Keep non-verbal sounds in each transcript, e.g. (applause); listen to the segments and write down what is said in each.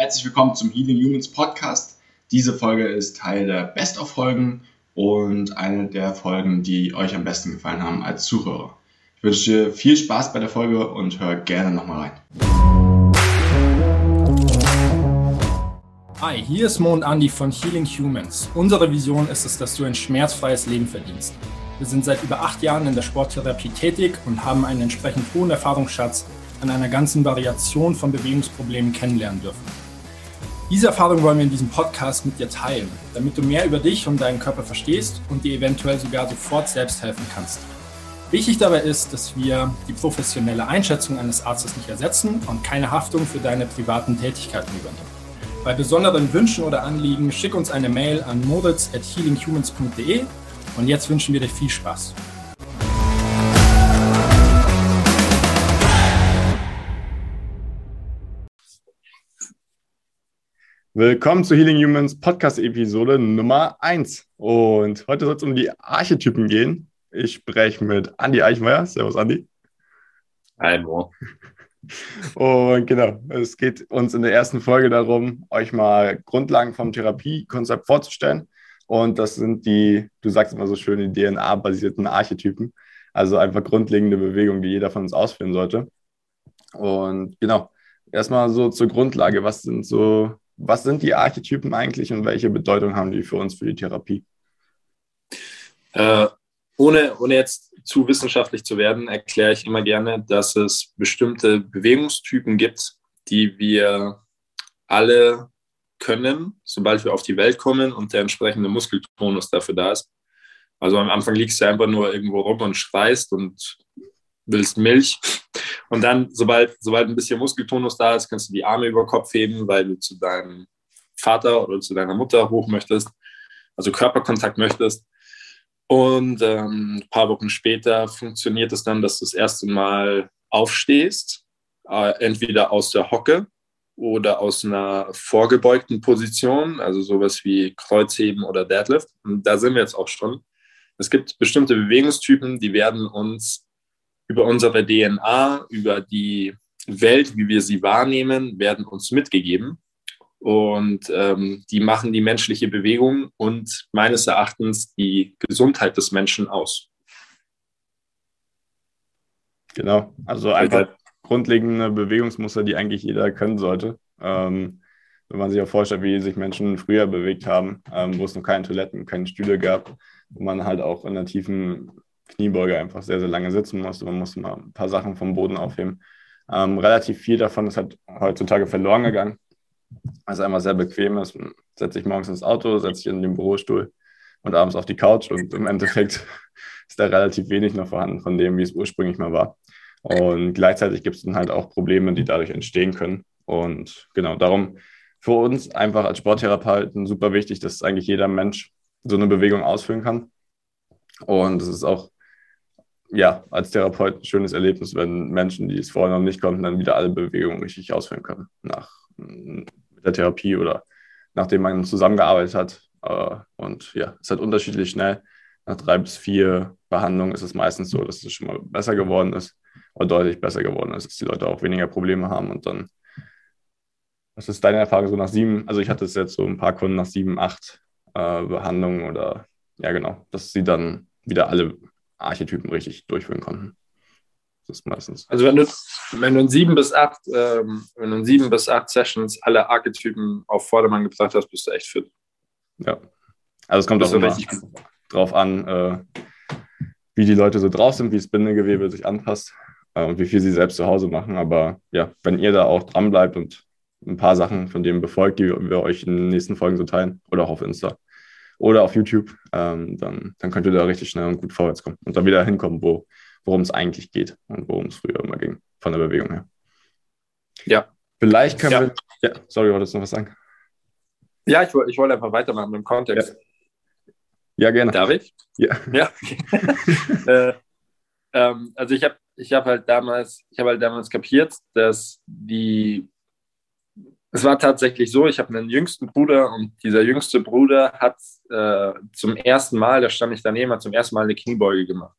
Herzlich willkommen zum Healing Humans Podcast. Diese Folge ist Teil der Best-of-Folgen und eine der Folgen, die euch am besten gefallen haben als Zuhörer. Ich wünsche dir viel Spaß bei der Folge und hör gerne nochmal rein. Hi, hier ist Mo und Andy von Healing Humans. Unsere Vision ist es, dass du ein schmerzfreies Leben verdienst. Wir sind seit über acht Jahren in der Sporttherapie tätig und haben einen entsprechend hohen Erfahrungsschatz an einer ganzen Variation von Bewegungsproblemen kennenlernen dürfen. Diese Erfahrung wollen wir in diesem Podcast mit dir teilen, damit du mehr über dich und deinen Körper verstehst und dir eventuell sogar sofort selbst helfen kannst. Wichtig dabei ist, dass wir die professionelle Einschätzung eines Arztes nicht ersetzen und keine Haftung für deine privaten Tätigkeiten übernehmen. Bei besonderen Wünschen oder Anliegen schick uns eine Mail an moritz at healinghumans.de und jetzt wünschen wir dir viel Spaß. Willkommen zu Healing Humans Podcast Episode Nummer 1. Und heute soll es um die Archetypen gehen. Ich spreche mit Andi Eichmeier. Servus, Andi. Hi, Mo. (laughs) Und genau, es geht uns in der ersten Folge darum, euch mal Grundlagen vom Therapiekonzept vorzustellen. Und das sind die, du sagst immer so schön, die DNA-basierten Archetypen. Also einfach grundlegende Bewegungen, die jeder von uns ausführen sollte. Und genau, erstmal so zur Grundlage. Was sind so was sind die Archetypen eigentlich und welche Bedeutung haben die für uns für die Therapie? Äh, ohne, ohne jetzt zu wissenschaftlich zu werden, erkläre ich immer gerne, dass es bestimmte Bewegungstypen gibt, die wir alle können, sobald wir auf die Welt kommen und der entsprechende Muskeltonus dafür da ist. Also am Anfang liegst du einfach nur irgendwo rum und schreist und willst Milch. Und dann, sobald, sobald ein bisschen Muskeltonus da ist, kannst du die Arme über Kopf heben, weil du zu deinem Vater oder zu deiner Mutter hoch möchtest, also Körperkontakt möchtest. Und ähm, ein paar Wochen später funktioniert es dann, dass du das erste Mal aufstehst, äh, entweder aus der Hocke oder aus einer vorgebeugten Position, also sowas wie Kreuzheben oder Deadlift. Und da sind wir jetzt auch schon. Es gibt bestimmte Bewegungstypen, die werden uns über unsere DNA, über die Welt, wie wir sie wahrnehmen, werden uns mitgegeben. Und ähm, die machen die menschliche Bewegung und meines Erachtens die Gesundheit des Menschen aus. Genau, also einfach grundlegende Bewegungsmuster, die eigentlich jeder können sollte. Ähm, wenn man sich auch vorstellt, wie sich Menschen früher bewegt haben, ähm, wo es noch keine Toiletten, keine Stühle gab, wo man halt auch in der tiefen Kniebeuge einfach sehr, sehr lange sitzen musste. Man musste mal ein paar Sachen vom Boden aufheben. Ähm, relativ viel davon ist halt heutzutage verloren gegangen, weil es einfach sehr bequem ist. Man setzt sich morgens ins Auto, setzt sich in den Bürostuhl und abends auf die Couch und im Endeffekt (laughs) ist da relativ wenig noch vorhanden von dem, wie es ursprünglich mal war. Und gleichzeitig gibt es dann halt auch Probleme, die dadurch entstehen können. Und genau darum für uns einfach als Sporttherapeuten super wichtig, dass eigentlich jeder Mensch so eine Bewegung ausführen kann. Und es ist auch ja, als Therapeut ein schönes Erlebnis, wenn Menschen, die es vorher noch nicht konnten, dann wieder alle Bewegungen richtig ausführen können. Nach mit der Therapie oder nachdem man zusammengearbeitet hat. Äh, und ja, es ist halt unterschiedlich schnell. Nach drei bis vier Behandlungen ist es meistens so, dass es schon mal besser geworden ist oder deutlich besser geworden ist, dass die Leute auch weniger Probleme haben und dann. Was ist deine Erfahrung so nach sieben? Also ich hatte es jetzt so ein paar Kunden nach sieben, acht äh, Behandlungen oder ja genau, dass sie dann wieder alle Archetypen richtig durchführen konnten. Das ist meistens. Also wenn du, wenn du in sieben bis acht, ähm, wenn du in sieben bis acht Sessions alle Archetypen auf Vordermann gebracht hast, bist du echt fit. Ja. Also es kommt auch immer drauf an, äh, wie die Leute so drauf sind, wie das Bindegewebe sich anpasst äh, und wie viel sie selbst zu Hause machen. Aber ja, wenn ihr da auch dran bleibt und ein paar Sachen von dem befolgt, die wir euch in den nächsten Folgen so teilen oder auch auf Insta, oder auf YouTube, ähm, dann, dann könnt ihr da richtig schnell und gut vorwärts kommen und dann wieder hinkommen, wo, worum es eigentlich geht und worum es früher immer ging, von der Bewegung her. Ja. Vielleicht können ja. wir. Ja, sorry, wolltest du noch was sagen? Ja, ich, ich wollte einfach weitermachen im Kontext. Ja, ja gerne. Darf ich? Ja. (laughs) ja. (laughs) äh, ähm, also ich habe ich hab halt damals, ich habe halt damals kapiert, dass die es war tatsächlich so, ich habe einen jüngsten Bruder und dieser jüngste Bruder hat äh, zum ersten Mal, da stand ich daneben, hat zum ersten Mal eine Kniebeuge gemacht.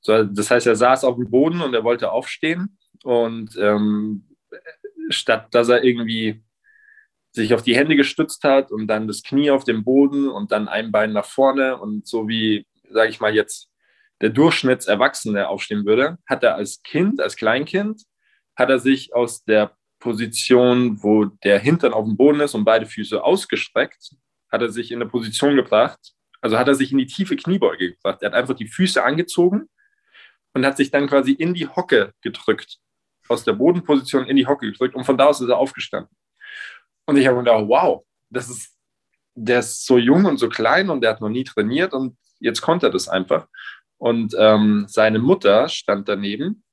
So, das heißt, er saß auf dem Boden und er wollte aufstehen und ähm, statt dass er irgendwie sich auf die Hände gestützt hat und dann das Knie auf dem Boden und dann ein Bein nach vorne und so wie, sage ich mal jetzt, der Durchschnittserwachsene aufstehen würde, hat er als Kind, als Kleinkind, hat er sich aus der Position, wo der Hintern auf dem Boden ist und beide Füße ausgestreckt, hat er sich in eine Position gebracht, also hat er sich in die tiefe Kniebeuge gebracht. Er hat einfach die Füße angezogen und hat sich dann quasi in die Hocke gedrückt, aus der Bodenposition in die Hocke gedrückt und von da aus ist er aufgestanden. Und ich habe gedacht, wow, das ist, der ist so jung und so klein und der hat noch nie trainiert und jetzt konnte er das einfach. Und ähm, seine Mutter stand daneben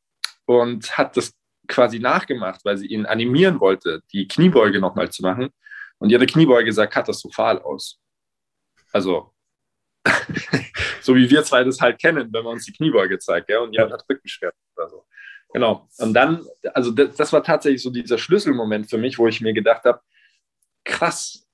und hat das quasi nachgemacht, weil sie ihn animieren wollte, die Kniebeuge nochmal zu machen. Und ihre Kniebeuge sah katastrophal aus. Also, (laughs) so wie wir zwei das halt kennen, wenn man uns die Kniebeuge zeigt, ja, und jemand hat Rückenschmerzen oder so. Genau. Und dann, also das, das war tatsächlich so dieser Schlüsselmoment für mich, wo ich mir gedacht habe, krass,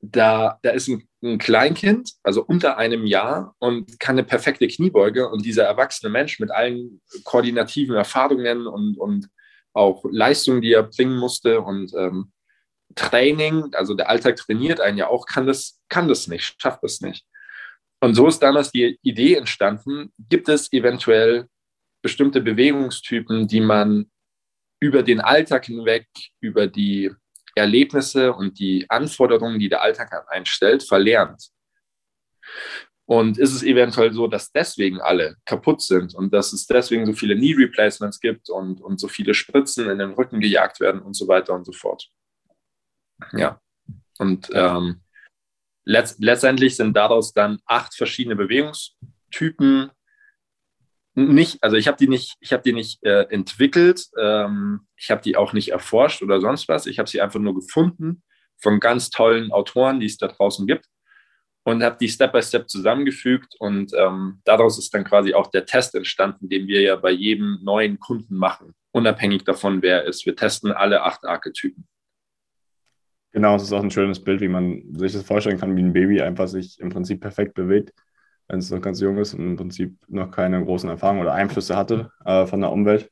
da, da ist ein, ein, Kleinkind, also unter einem Jahr, und kann eine perfekte Kniebeuge. Und dieser erwachsene Mensch mit allen koordinativen Erfahrungen und, und auch Leistungen, die er bringen musste und ähm, Training, also der Alltag trainiert einen ja auch, kann das, kann das nicht, schafft das nicht. Und so ist damals die Idee entstanden, gibt es eventuell bestimmte Bewegungstypen, die man über den Alltag hinweg, über die Erlebnisse und die Anforderungen, die der Alltag einstellt, verlernt. Und ist es eventuell so, dass deswegen alle kaputt sind und dass es deswegen so viele Knee Replacements gibt und, und so viele Spritzen in den Rücken gejagt werden und so weiter und so fort. Ja. Und ähm, letzt, letztendlich sind daraus dann acht verschiedene Bewegungstypen nicht, also ich habe die nicht, ich habe die nicht äh, entwickelt, ähm, ich habe die auch nicht erforscht oder sonst was. Ich habe sie einfach nur gefunden von ganz tollen Autoren, die es da draußen gibt und habe die Step by Step zusammengefügt und ähm, daraus ist dann quasi auch der Test entstanden, den wir ja bei jedem neuen Kunden machen, unabhängig davon, wer er ist. Wir testen alle acht Archetypen. Genau, es ist auch ein schönes Bild, wie man sich das vorstellen kann, wie ein Baby einfach sich im Prinzip perfekt bewegt wenn es noch ganz jung ist und im Prinzip noch keine großen Erfahrungen oder Einflüsse hatte äh, von der Umwelt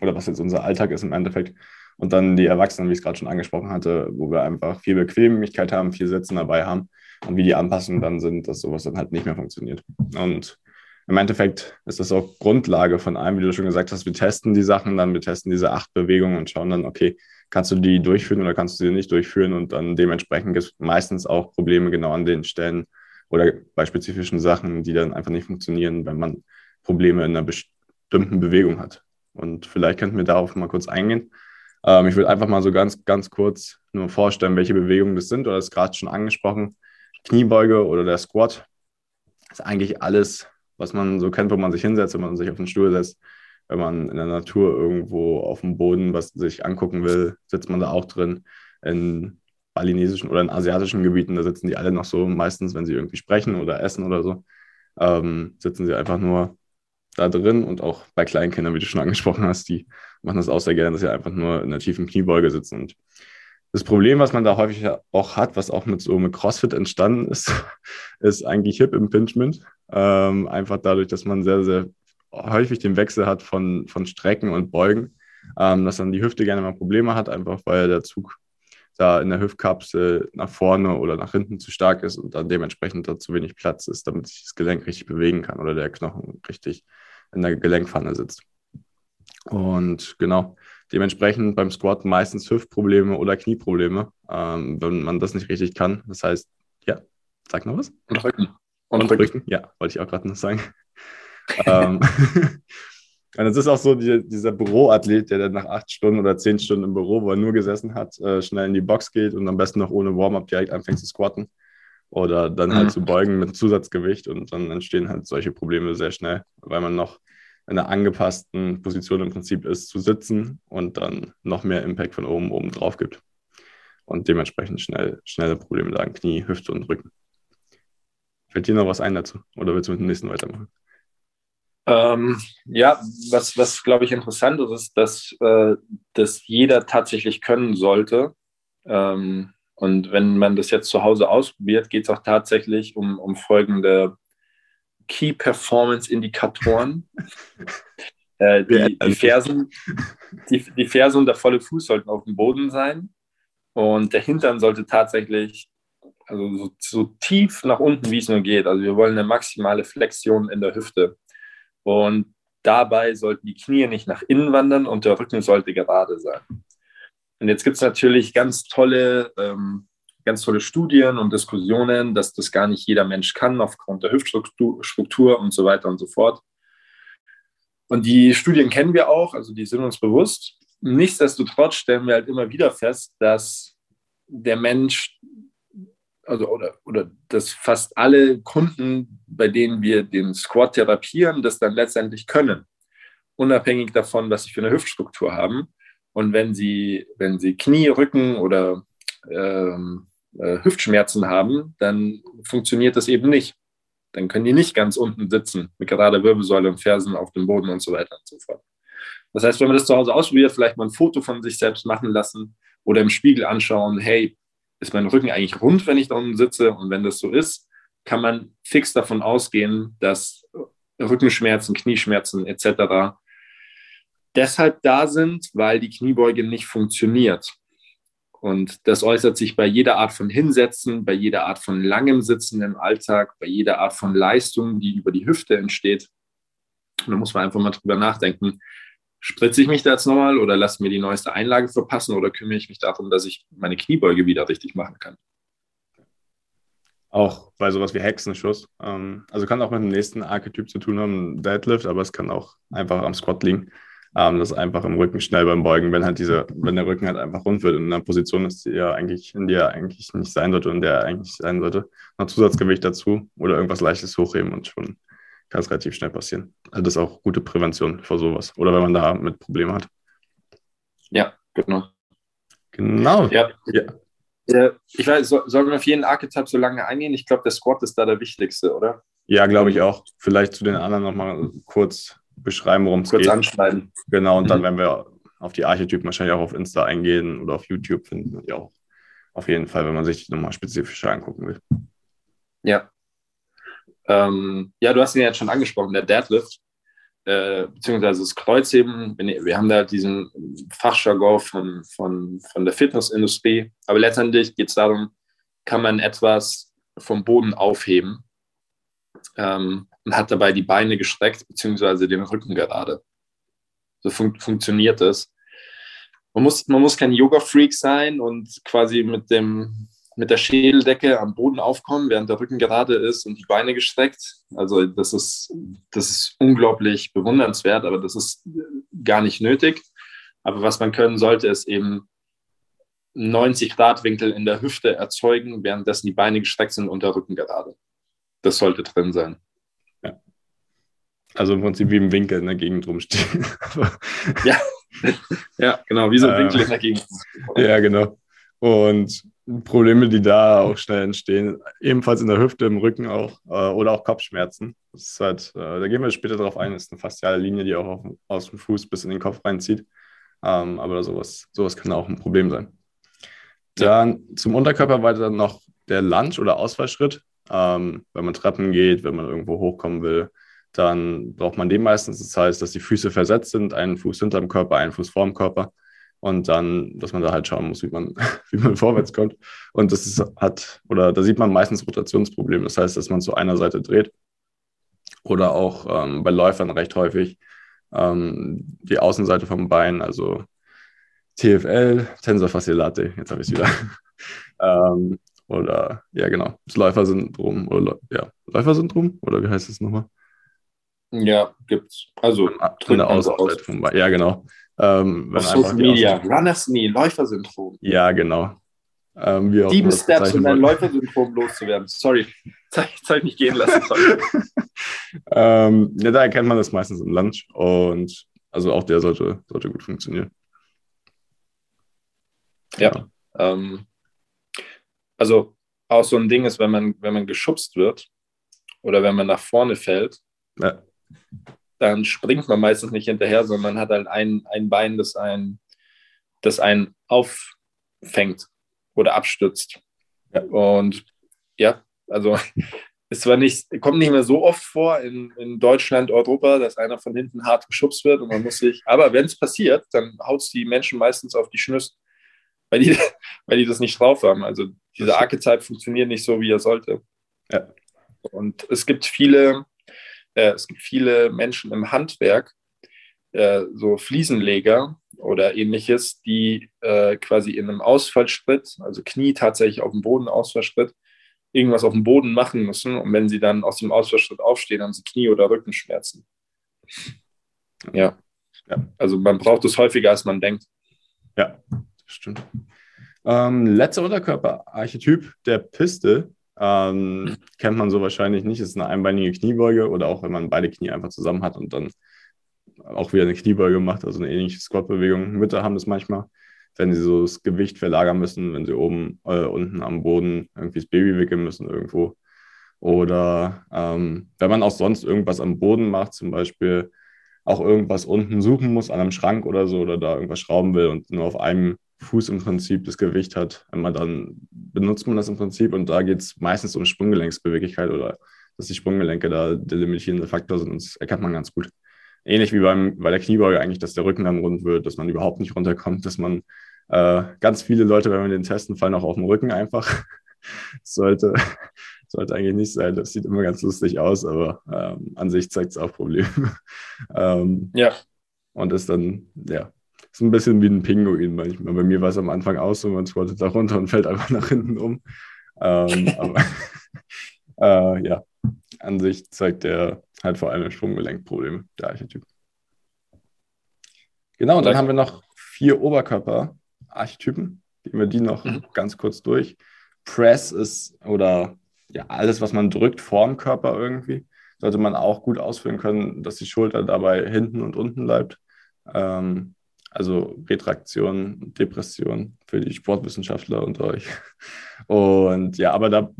oder was jetzt unser Alltag ist im Endeffekt. Und dann die Erwachsenen, wie ich es gerade schon angesprochen hatte, wo wir einfach viel Bequemlichkeit haben, viel Sitzen dabei haben und wie die Anpassungen dann sind, dass sowas dann halt nicht mehr funktioniert. Und im Endeffekt ist das auch Grundlage von allem, wie du schon gesagt hast. Wir testen die Sachen dann, wir testen diese acht Bewegungen und schauen dann, okay, kannst du die durchführen oder kannst du sie nicht durchführen? Und dann dementsprechend gibt es meistens auch Probleme genau an den Stellen, oder bei spezifischen Sachen, die dann einfach nicht funktionieren, wenn man Probleme in einer bestimmten Bewegung hat. Und vielleicht könnten wir darauf mal kurz eingehen. Ähm, ich würde einfach mal so ganz, ganz kurz nur vorstellen, welche Bewegungen das sind. Oder das ist gerade schon angesprochen. Kniebeuge oder der Squat ist eigentlich alles, was man so kennt, wo man sich hinsetzt, wenn man sich auf den Stuhl setzt. Wenn man in der Natur irgendwo auf dem Boden was sich angucken will, sitzt man da auch drin. In balinesischen oder in asiatischen Gebieten, da sitzen die alle noch so, meistens, wenn sie irgendwie sprechen oder essen oder so, ähm, sitzen sie einfach nur da drin und auch bei Kleinkindern, wie du schon angesprochen hast, die machen das auch sehr gerne, dass sie einfach nur in der tiefen Kniebeuge sitzen. Und das Problem, was man da häufig auch hat, was auch mit so mit CrossFit entstanden ist, (laughs) ist eigentlich Hip Impingement. Ähm, einfach dadurch, dass man sehr, sehr häufig den Wechsel hat von, von Strecken und Beugen, ähm, dass dann die Hüfte gerne mal Probleme hat, einfach weil der Zug da in der Hüftkapsel nach vorne oder nach hinten zu stark ist und dann dementsprechend da zu wenig Platz ist, damit sich das Gelenk richtig bewegen kann oder der Knochen richtig in der Gelenkpfanne sitzt. Und genau, dementsprechend beim Squat meistens Hüftprobleme oder Knieprobleme, ähm, wenn man das nicht richtig kann. Das heißt, ja, sag noch was? Und Rücken. Und, und Rücken. Rücken. Ja, wollte ich auch gerade noch sagen. (laughs) ähm, (laughs) Und es ist auch so, die, dieser Büroathlet, der dann nach acht Stunden oder zehn Stunden im Büro, wo er nur gesessen hat, äh, schnell in die Box geht und am besten noch ohne Warm-up direkt anfängt zu squatten oder dann halt zu beugen mit Zusatzgewicht und dann entstehen halt solche Probleme sehr schnell, weil man noch in einer angepassten Position im Prinzip ist, zu sitzen und dann noch mehr Impact von oben oben drauf gibt und dementsprechend schnell schnelle Probleme da an Knie, Hüfte und Rücken. Fällt dir noch was ein dazu oder willst du mit dem nächsten weitermachen? Ähm, ja, was, was glaube ich interessant ist, ist, dass äh, das jeder tatsächlich können sollte. Ähm, und wenn man das jetzt zu Hause ausprobiert, geht es auch tatsächlich um, um folgende Key Performance Indikatoren. (laughs) äh, die, die, Fersen, die, die Ferse und der volle Fuß sollten auf dem Boden sein. Und der Hintern sollte tatsächlich also so, so tief nach unten, wie es nur geht. Also wir wollen eine maximale Flexion in der Hüfte. Und dabei sollten die Knie nicht nach innen wandern und der Rücken sollte gerade sein. Und jetzt gibt es natürlich ganz tolle, ähm, ganz tolle Studien und Diskussionen, dass das gar nicht jeder Mensch kann aufgrund der Hüftstruktur und so weiter und so fort. Und die Studien kennen wir auch, also die sind uns bewusst. Nichtsdestotrotz stellen wir halt immer wieder fest, dass der Mensch, also oder, oder dass fast alle Kunden, bei denen wir den Squat therapieren, das dann letztendlich können, unabhängig davon, was sie für eine Hüftstruktur haben. Und wenn sie, wenn sie Knie, Rücken oder ähm, äh, Hüftschmerzen haben, dann funktioniert das eben nicht dann können die nicht ganz unten sitzen, mit gerader Wirbelsäule und Fersen auf dem Boden und so weiter und so fort. Das heißt, wenn man das zu Hause ausprobiert, vielleicht mal ein Foto von sich selbst machen lassen oder im Spiegel anschauen, hey, ist mein Rücken eigentlich rund, wenn ich da unten sitze? Und wenn das so ist, kann man fix davon ausgehen, dass Rückenschmerzen, Knieschmerzen etc. deshalb da sind, weil die Kniebeuge nicht funktioniert. Und das äußert sich bei jeder Art von Hinsetzen, bei jeder Art von langem Sitzen im Alltag, bei jeder Art von Leistung, die über die Hüfte entsteht. Und da muss man einfach mal drüber nachdenken, spritze ich mich da jetzt nochmal oder lasse mir die neueste Einlage verpassen oder kümmere ich mich darum, dass ich meine Kniebeuge wieder richtig machen kann? Auch bei sowas wie Hexenschuss. Ähm, also kann auch mit dem nächsten Archetyp zu tun haben, Deadlift, aber es kann auch einfach am Squat liegen ähm, das einfach im Rücken schnell beim Beugen, wenn halt diese, wenn der Rücken halt einfach rund wird in einer Position ist, die ja eigentlich, in der er eigentlich nicht sein sollte und der er eigentlich sein sollte, noch Zusatzgewicht dazu oder irgendwas Leichtes hochheben und schon kann es relativ schnell passieren. Also das ist auch gute Prävention vor sowas. Oder wenn man da mit Problemen hat. Ja, genau. Genau. Ja. ja. ja ich weiß, sollen wir auf jeden Archetyp so lange eingehen? Ich glaube, der Squat ist da der wichtigste, oder? Ja, glaube ich auch. Vielleicht zu den anderen nochmal kurz beschreiben, worum es geht. Kurz anschneiden. Genau, und mhm. dann, wenn wir auf die Archetypen wahrscheinlich auch auf Insta eingehen oder auf YouTube, finden wir die auch auf jeden Fall, wenn man sich die nochmal spezifischer angucken will. Ja. Ähm, ja, du hast ihn ja jetzt schon angesprochen, der Deadlift, äh, beziehungsweise das Kreuzheben. Wir haben da diesen Fachjargon von, von, von der Fitnessindustrie, aber letztendlich geht es darum, kann man etwas vom Boden aufheben. Ähm, und hat dabei die Beine gestreckt beziehungsweise den Rücken gerade. So fun funktioniert es. Man muss, man muss kein Yoga-Freak sein und quasi mit, dem, mit der Schädeldecke am Boden aufkommen, während der Rücken gerade ist und die Beine gestreckt. Also das ist, das ist unglaublich bewundernswert, aber das ist gar nicht nötig. Aber was man können sollte, ist eben 90 Grad Winkel in der Hüfte erzeugen, währenddessen die Beine gestreckt sind und der Rücken gerade. Das sollte drin sein. Also im Prinzip wie im Winkel in der Gegend rumstehen. (laughs) ja. ja, genau, wie so ein Winkel in der Gegend. Ja, genau. Und Probleme, die da auch schnell entstehen, ebenfalls in der Hüfte, im Rücken auch äh, oder auch Kopfschmerzen. Das ist halt, äh, da gehen wir später drauf ein, das ist eine fasziale Linie, die auch auf, aus dem Fuß bis in den Kopf reinzieht. Ähm, aber sowas, sowas kann auch ein Problem sein. Dann ja. zum Unterkörper weiter noch der Lunge oder Ausfallschritt. Ähm, wenn man Treppen geht, wenn man irgendwo hochkommen will, dann braucht man den meistens. Das heißt, dass die Füße versetzt sind, einen Fuß hinterm Körper, einen Fuß vorm Körper. Und dann, dass man da halt schauen muss, wie man, (laughs) wie man vorwärts kommt. Und das ist, hat, oder da sieht man meistens Rotationsprobleme. Das heißt, dass man zu einer Seite dreht. Oder auch ähm, bei Läufern recht häufig ähm, die Außenseite vom Bein, also TFL, Tensor Facilate, jetzt habe ich es wieder. (laughs) ähm, oder, ja, genau, das Läufersyndrom, oder, ja, Läufersyndrom, oder wie heißt es nochmal? Ja, gibt's. Also Außenseite vom Bein. Ja, genau. Ähm, Auf Social Media, Runners Knee, Läufersyndrom. Ja, genau. Ähm, Sieben Steps, um dein Läufersyndrom loszuwerden. Sorry, (laughs) Zeit nicht gehen lassen. (laughs) ähm, ja, da erkennt man das meistens im Lunch und also auch der sollte, sollte gut funktionieren. Ja. ja. Ähm, also auch so ein Ding ist, wenn man, wenn man geschubst wird oder wenn man nach vorne fällt, ja. Dann springt man meistens nicht hinterher, sondern man hat halt ein, ein Bein, das einen, das einen auffängt oder abstützt. Ja. Und ja, also (laughs) ist zwar nicht, kommt nicht mehr so oft vor in, in Deutschland, Europa, dass einer von hinten hart geschubst wird und man muss sich, aber wenn es passiert, dann haut es die Menschen meistens auf die Schnüsse. weil die, (laughs) weil die das nicht drauf haben. Also dieser Archetype funktioniert nicht so, wie er sollte. Ja. Und es gibt viele, äh, es gibt viele Menschen im Handwerk, äh, so Fliesenleger oder ähnliches, die äh, quasi in einem Ausfallschritt, also Knie tatsächlich auf dem Boden, Ausfallschritt, irgendwas auf dem Boden machen müssen. Und wenn sie dann aus dem Ausfallschritt aufstehen, haben sie Knie- oder Rückenschmerzen. Ja. ja. Also man braucht es häufiger, als man denkt. Ja, das stimmt. Ähm, letzter Unterkörperarchetyp der Piste. Ähm, kennt man so wahrscheinlich nicht. Ist eine einbeinige Kniebeuge oder auch wenn man beide Knie einfach zusammen hat und dann auch wieder eine Kniebeuge macht, also eine ähnliche Squat-Bewegung. Mütter haben das manchmal, wenn sie so das Gewicht verlagern müssen, wenn sie oben, äh, unten am Boden irgendwie das Baby wickeln müssen irgendwo. Oder ähm, wenn man auch sonst irgendwas am Boden macht, zum Beispiel auch irgendwas unten suchen muss, an einem Schrank oder so, oder da irgendwas schrauben will und nur auf einem Fuß im Prinzip das Gewicht hat, immer dann benutzt man das im Prinzip und da geht es meistens um Sprunggelenksbeweglichkeit oder dass die Sprunggelenke da der limitierende Faktor sind und das erkennt man ganz gut ähnlich wie beim, bei der Kniebeuge eigentlich, dass der Rücken dann rund wird, dass man überhaupt nicht runterkommt, dass man äh, ganz viele Leute, wenn wir den testen, fallen auch auf den Rücken einfach. (laughs) sollte, sollte eigentlich nicht sein. Das sieht immer ganz lustig aus, aber ähm, an sich zeigt es auch Probleme. (laughs) ähm, ja. Und ist dann, ja, ist ein bisschen wie ein Pinguin manchmal. Bei mir war es am Anfang aus und man squattet da runter und fällt einfach (laughs) nach hinten um. Ähm, aber (laughs) äh, ja, an sich zeigt der halt vor allem Sprunggelenkprobleme, der Archetyp. Genau, und dann haben wir noch vier Oberkörper-Archetypen. Gehen wir die noch mhm. ganz kurz durch. Press ist oder ja, alles, was man drückt vorm Körper irgendwie, sollte man auch gut ausführen können, dass die Schulter dabei hinten und unten bleibt. Ähm, also Retraktion, Depression für die Sportwissenschaftler unter euch. Und ja, aber da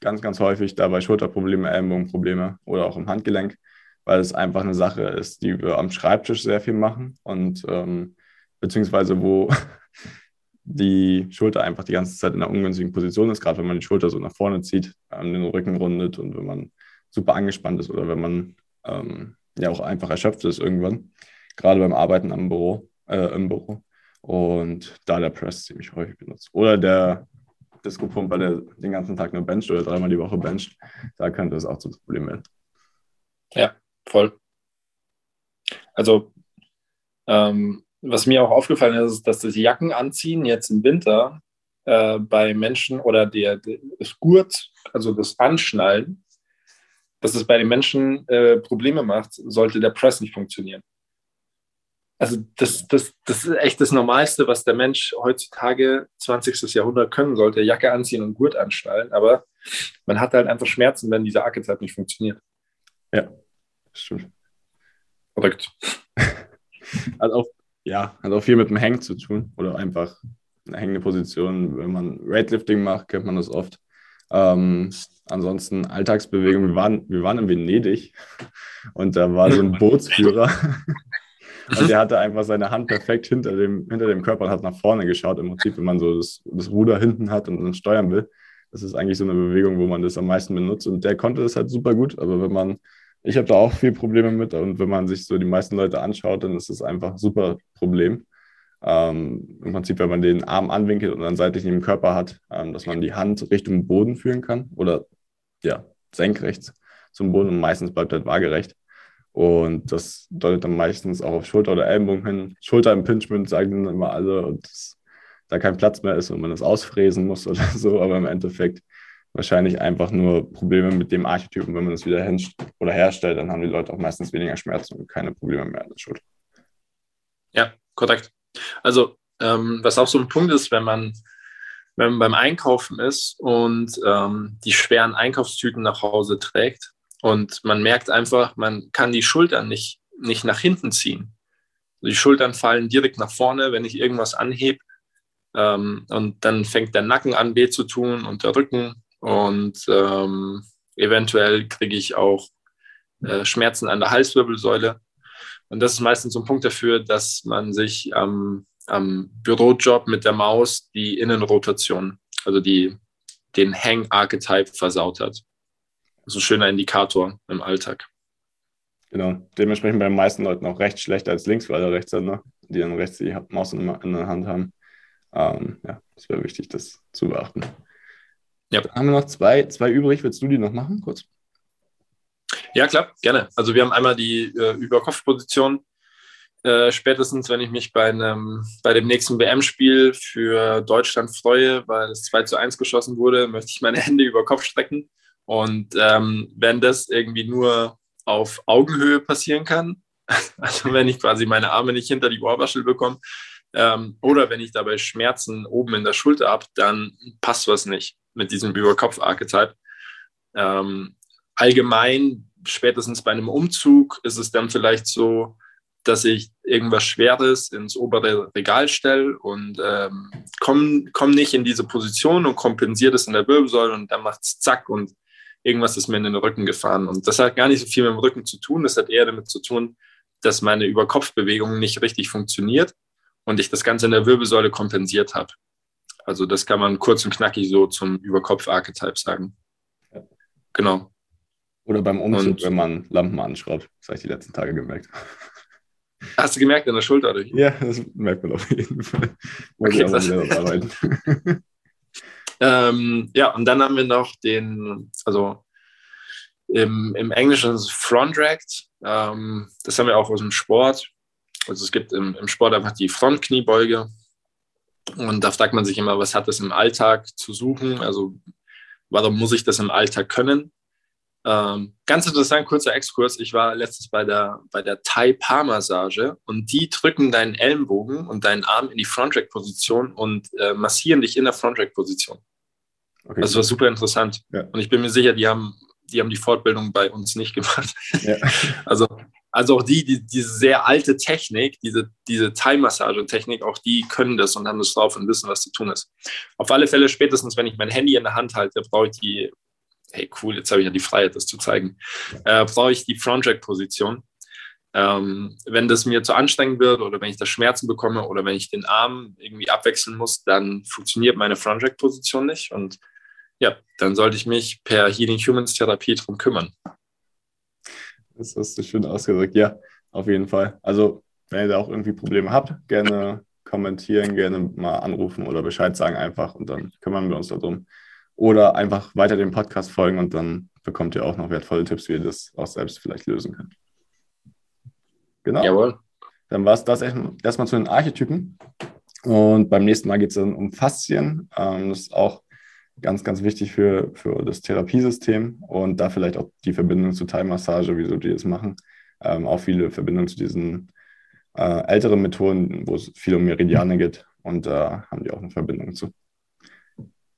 ganz, ganz häufig dabei Schulterprobleme, Ellenbogenprobleme oder auch im Handgelenk, weil es einfach eine Sache ist, die wir am Schreibtisch sehr viel machen und ähm, beziehungsweise wo (laughs) die Schulter einfach die ganze Zeit in einer ungünstigen Position ist, gerade wenn man die Schulter so nach vorne zieht, ähm, den Rücken rundet und wenn man super angespannt ist oder wenn man ähm, ja auch einfach erschöpft ist irgendwann, gerade beim Arbeiten am Büro, äh, im Büro. Und da der Press ziemlich häufig benutzt. Oder der Disco-Pump, weil der den ganzen Tag nur bencht oder dreimal die Woche bencht, da könnte es auch zu Problemen werden. Ja, voll. Also, ähm, was mir auch aufgefallen ist, ist, dass das Jacken anziehen jetzt im Winter äh, bei Menschen oder der, der, das Gurt, also das Anschnallen, dass es bei den Menschen äh, Probleme macht, sollte der Press nicht funktionieren also das, das, das ist echt das Normalste, was der Mensch heutzutage, 20. Jahrhundert, können sollte, Jacke anziehen und Gurt anschnallen. Aber man hat halt einfach Schmerzen, wenn dieser Archetype nicht funktioniert. Ja, stimmt. Verrückt. (laughs) hat auch, ja, hat auch viel mit dem Hängen zu tun oder einfach eine hängende Position. Wenn man Weightlifting macht, kennt man das oft. Ähm, ansonsten Alltagsbewegung. Wir waren, wir waren in Venedig und da war so ein (laughs) Bootsführer. (laughs) Also der hatte einfach seine Hand perfekt hinter dem, hinter dem Körper und hat nach vorne geschaut. Im Prinzip, wenn man so das, das Ruder hinten hat und dann steuern will. Das ist eigentlich so eine Bewegung, wo man das am meisten benutzt. Und der konnte das halt super gut. Aber wenn man, ich habe da auch viel Probleme mit. Und wenn man sich so die meisten Leute anschaut, dann ist das einfach ein super Problem. Ähm, Im Prinzip, wenn man den Arm anwinkelt und dann seitlich neben dem Körper hat, ähm, dass man die Hand Richtung Boden führen kann oder ja, senkrecht zum Boden und meistens bleibt halt waagerecht. Und das deutet dann meistens auch auf Schulter oder Ellenbogen hin. Schulter-Impingement sagen dann immer alle und das, da kein Platz mehr ist und man das ausfräsen muss (laughs) oder so, aber im Endeffekt wahrscheinlich einfach nur Probleme mit dem Archetypen. Wenn man das wieder hin oder herstellt, dann haben die Leute auch meistens weniger Schmerzen und keine Probleme mehr an der Schulter. Ja, korrekt. Also, ähm, was auch so ein Punkt ist, wenn man, wenn man beim Einkaufen ist und ähm, die schweren Einkaufstüten nach Hause trägt, und man merkt einfach, man kann die Schultern nicht, nicht nach hinten ziehen. Die Schultern fallen direkt nach vorne, wenn ich irgendwas anhebe. Ähm, und dann fängt der Nacken an, weh zu tun und der Rücken. Und ähm, eventuell kriege ich auch äh, Schmerzen an der Halswirbelsäule. Und das ist meistens so ein Punkt dafür, dass man sich ähm, am Bürojob mit der Maus die Innenrotation, also die, den Hang-Archetype versaut hat. Das ist ein schöner Indikator im Alltag. Genau. Dementsprechend bei den meisten Leuten auch rechts schlechter als links, weil der Rechtshänder, die dann rechts die Maus in der Hand haben. Ähm, ja, das wäre wichtig, das zu beachten. Ja. Dann haben wir noch zwei, zwei übrig. Willst du die noch machen, kurz? Ja, klar, gerne. Also wir haben einmal die äh, Überkopfposition. Äh, spätestens, wenn ich mich bei, einem, bei dem nächsten WM-Spiel für Deutschland freue, weil es 2 zu 1 geschossen wurde, möchte ich meine Hände über Kopf strecken. Und ähm, wenn das irgendwie nur auf Augenhöhe passieren kann, (laughs) also wenn ich quasi meine Arme nicht hinter die Ohrwaschel bekomme, ähm, oder wenn ich dabei Schmerzen oben in der Schulter habe, dann passt was nicht mit diesem Überkopf-Archetype. Ähm, allgemein, spätestens bei einem Umzug, ist es dann vielleicht so, dass ich irgendwas Schweres ins obere Regal stelle und ähm, komme komm nicht in diese Position und kompensiere das in der Wirbelsäule und dann macht es zack und irgendwas ist mir in den Rücken gefahren. Und das hat gar nicht so viel mit dem Rücken zu tun, das hat eher damit zu tun, dass meine Überkopfbewegung nicht richtig funktioniert und ich das Ganze in der Wirbelsäule kompensiert habe. Also das kann man kurz und knackig so zum Überkopf-Archetype sagen. Ja. Genau. Oder beim Umzug, und, wenn man Lampen anschraubt. Das habe ich die letzten Tage gemerkt. Hast du gemerkt in der Schulter? Oder? Ja, das merkt man auf jeden Fall. Okay, das. (laughs) ähm, ja, und dann haben wir noch den, also im, im Englischen ist es Front Racked. Ähm, das haben wir auch aus dem Sport. Also es gibt im, im Sport einfach die Frontkniebeuge. Und da fragt man sich immer, was hat das im Alltag zu suchen? Also warum muss ich das im Alltag können? Ähm, ganz interessant, kurzer Exkurs. Ich war letztens bei der, bei der Thai-Paar-Massage und die drücken deinen Ellenbogen und deinen Arm in die Front-Rack-Position und äh, massieren dich in der Front-Rack-Position. Okay. Also das war super interessant. Ja. Und ich bin mir sicher, die haben, die haben die Fortbildung bei uns nicht gemacht. Ja. (laughs) Also also auch die, die, diese sehr alte Technik, diese, diese Thai-Massage-Technik, auch die können das und haben das drauf und wissen, was zu tun ist. Auf alle Fälle, spätestens wenn ich mein Handy in der Hand halte, brauche ich die, hey cool, jetzt habe ich ja die Freiheit, das zu zeigen, äh, brauche ich die Front-Rack-Position. Ähm, wenn das mir zu anstrengend wird oder wenn ich da Schmerzen bekomme oder wenn ich den Arm irgendwie abwechseln muss, dann funktioniert meine Front-Rack-Position nicht und ja, dann sollte ich mich per Healing Humans Therapie drum kümmern. Das hast du schön ausgedrückt. Ja, auf jeden Fall. Also, wenn ihr da auch irgendwie Probleme habt, gerne kommentieren, gerne mal anrufen oder Bescheid sagen einfach und dann kümmern wir uns darum. Oder einfach weiter dem Podcast folgen und dann bekommt ihr auch noch wertvolle Tipps, wie ihr das auch selbst vielleicht lösen könnt. Genau. Jawohl. Dann war es das erstmal zu den Archetypen. Und beim nächsten Mal geht es dann um Faszien. Ähm, das ist auch ganz, ganz wichtig für, für das Therapiesystem und da vielleicht auch die Verbindung zur Thai-Massage, wieso die das machen. Ähm, auch viele Verbindungen zu diesen äh, älteren Methoden, wo es viel um Meridiane geht und da haben die auch eine Verbindung zu.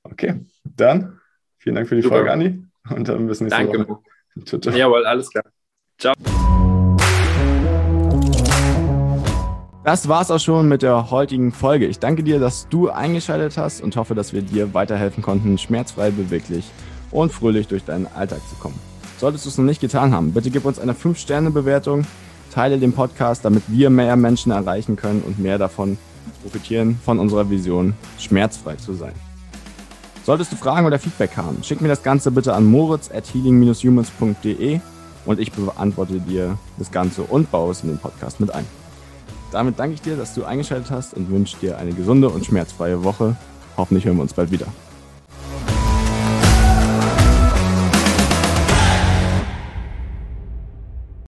Okay, dann vielen Dank für die Super. Folge, Andi. Und dann bis nächste Danke. Woche. Danke. Jawohl, alles klar. Ciao. Das war's auch schon mit der heutigen Folge. Ich danke dir, dass du eingeschaltet hast und hoffe, dass wir dir weiterhelfen konnten, schmerzfrei, beweglich und fröhlich durch deinen Alltag zu kommen. Solltest du es noch nicht getan haben, bitte gib uns eine 5-Sterne-Bewertung, teile den Podcast, damit wir mehr Menschen erreichen können und mehr davon profitieren von unserer Vision, schmerzfrei zu sein. Solltest du Fragen oder Feedback haben, schick mir das Ganze bitte an moritz at healing-humans.de und ich beantworte dir das Ganze und baue es in den Podcast mit ein. Damit danke ich dir, dass du eingeschaltet hast und wünsche dir eine gesunde und schmerzfreie Woche. Hoffentlich hören wir uns bald wieder.